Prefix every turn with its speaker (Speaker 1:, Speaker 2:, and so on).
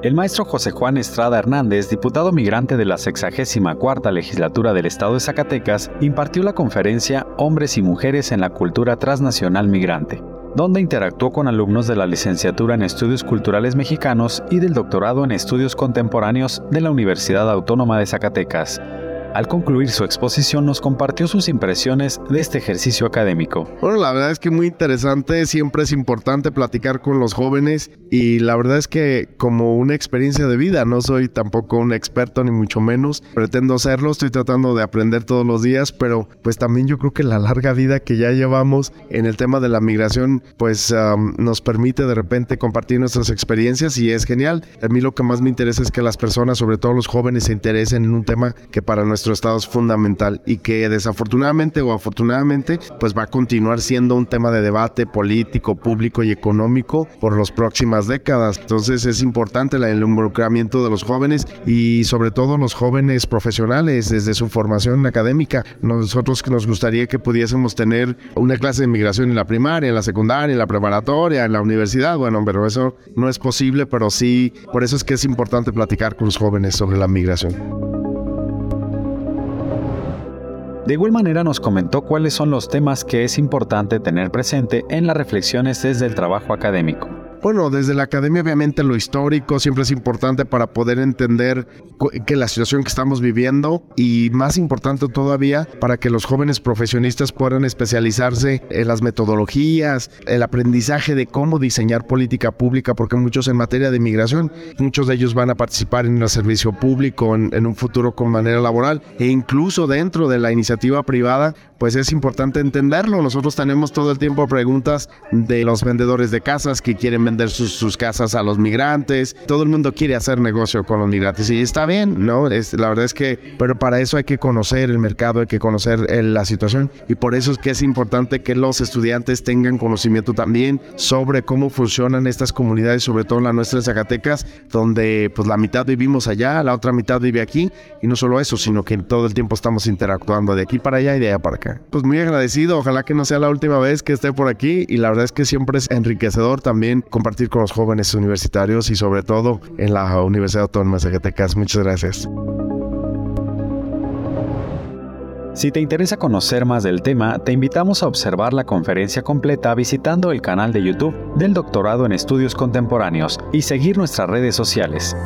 Speaker 1: El maestro José Juan Estrada Hernández, diputado migrante de la 64 legislatura del estado de Zacatecas, impartió la conferencia Hombres y Mujeres en la Cultura Transnacional Migrante, donde interactuó con alumnos de la licenciatura en Estudios Culturales Mexicanos y del doctorado en Estudios Contemporáneos de la Universidad Autónoma de Zacatecas. Al concluir su exposición nos compartió sus impresiones de este ejercicio académico.
Speaker 2: Bueno, la verdad es que muy interesante, siempre es importante platicar con los jóvenes y la verdad es que como una experiencia de vida, no soy tampoco un experto ni mucho menos, pretendo serlo, estoy tratando de aprender todos los días, pero pues también yo creo que la larga vida que ya llevamos en el tema de la migración pues nos permite de repente compartir nuestras experiencias y es genial. A mí lo que más me interesa es que las personas, sobre todo los jóvenes, se interesen en un tema que para nosotros nuestro estado es fundamental y que desafortunadamente o afortunadamente pues va a continuar siendo un tema de debate político, público y económico por las próximas décadas. Entonces es importante el involucramiento de los jóvenes y sobre todo los jóvenes profesionales desde su formación académica. Nosotros nos gustaría que pudiésemos tener una clase de migración en la primaria, en la secundaria, en la preparatoria, en la universidad. Bueno, pero eso no es posible, pero sí, por eso es que es importante platicar con los jóvenes sobre la migración.
Speaker 1: De igual manera nos comentó cuáles son los temas que es importante tener presente en las reflexiones desde el trabajo académico.
Speaker 2: Bueno, desde la academia obviamente lo histórico siempre es importante para poder entender que la situación que estamos viviendo y más importante todavía para que los jóvenes profesionistas puedan especializarse en las metodologías, el aprendizaje de cómo diseñar política pública, porque muchos en materia de migración, muchos de ellos van a participar en el servicio público en, en un futuro con manera laboral e incluso dentro de la iniciativa privada pues es importante entenderlo. Nosotros tenemos todo el tiempo preguntas de los vendedores de casas que quieren vender sus, casas a los migrantes. Todo el mundo quiere hacer negocio con los migrantes y está bien, ¿no? Es, la verdad es que, pero para eso hay que conocer el mercado, hay que conocer la situación y por eso es que es importante que los estudiantes tengan conocimiento también sobre cómo funcionan estas comunidades, sobre todo la nuestra de Zacatecas, donde pues la mitad vivimos allá, la otra mitad vive aquí y no solo eso, sino que todo el tiempo estamos interactuando de aquí para allá y de allá para acá. Pues muy agradecido, ojalá que no sea la última vez que esté por aquí y la verdad es que siempre es enriquecedor también compartir con los jóvenes universitarios y sobre todo en la Universidad Autónoma de Zacatecas. Muchas gracias.
Speaker 1: Si te interesa conocer más del tema, te invitamos a observar la conferencia completa visitando el canal de YouTube del Doctorado en Estudios Contemporáneos y seguir nuestras redes sociales.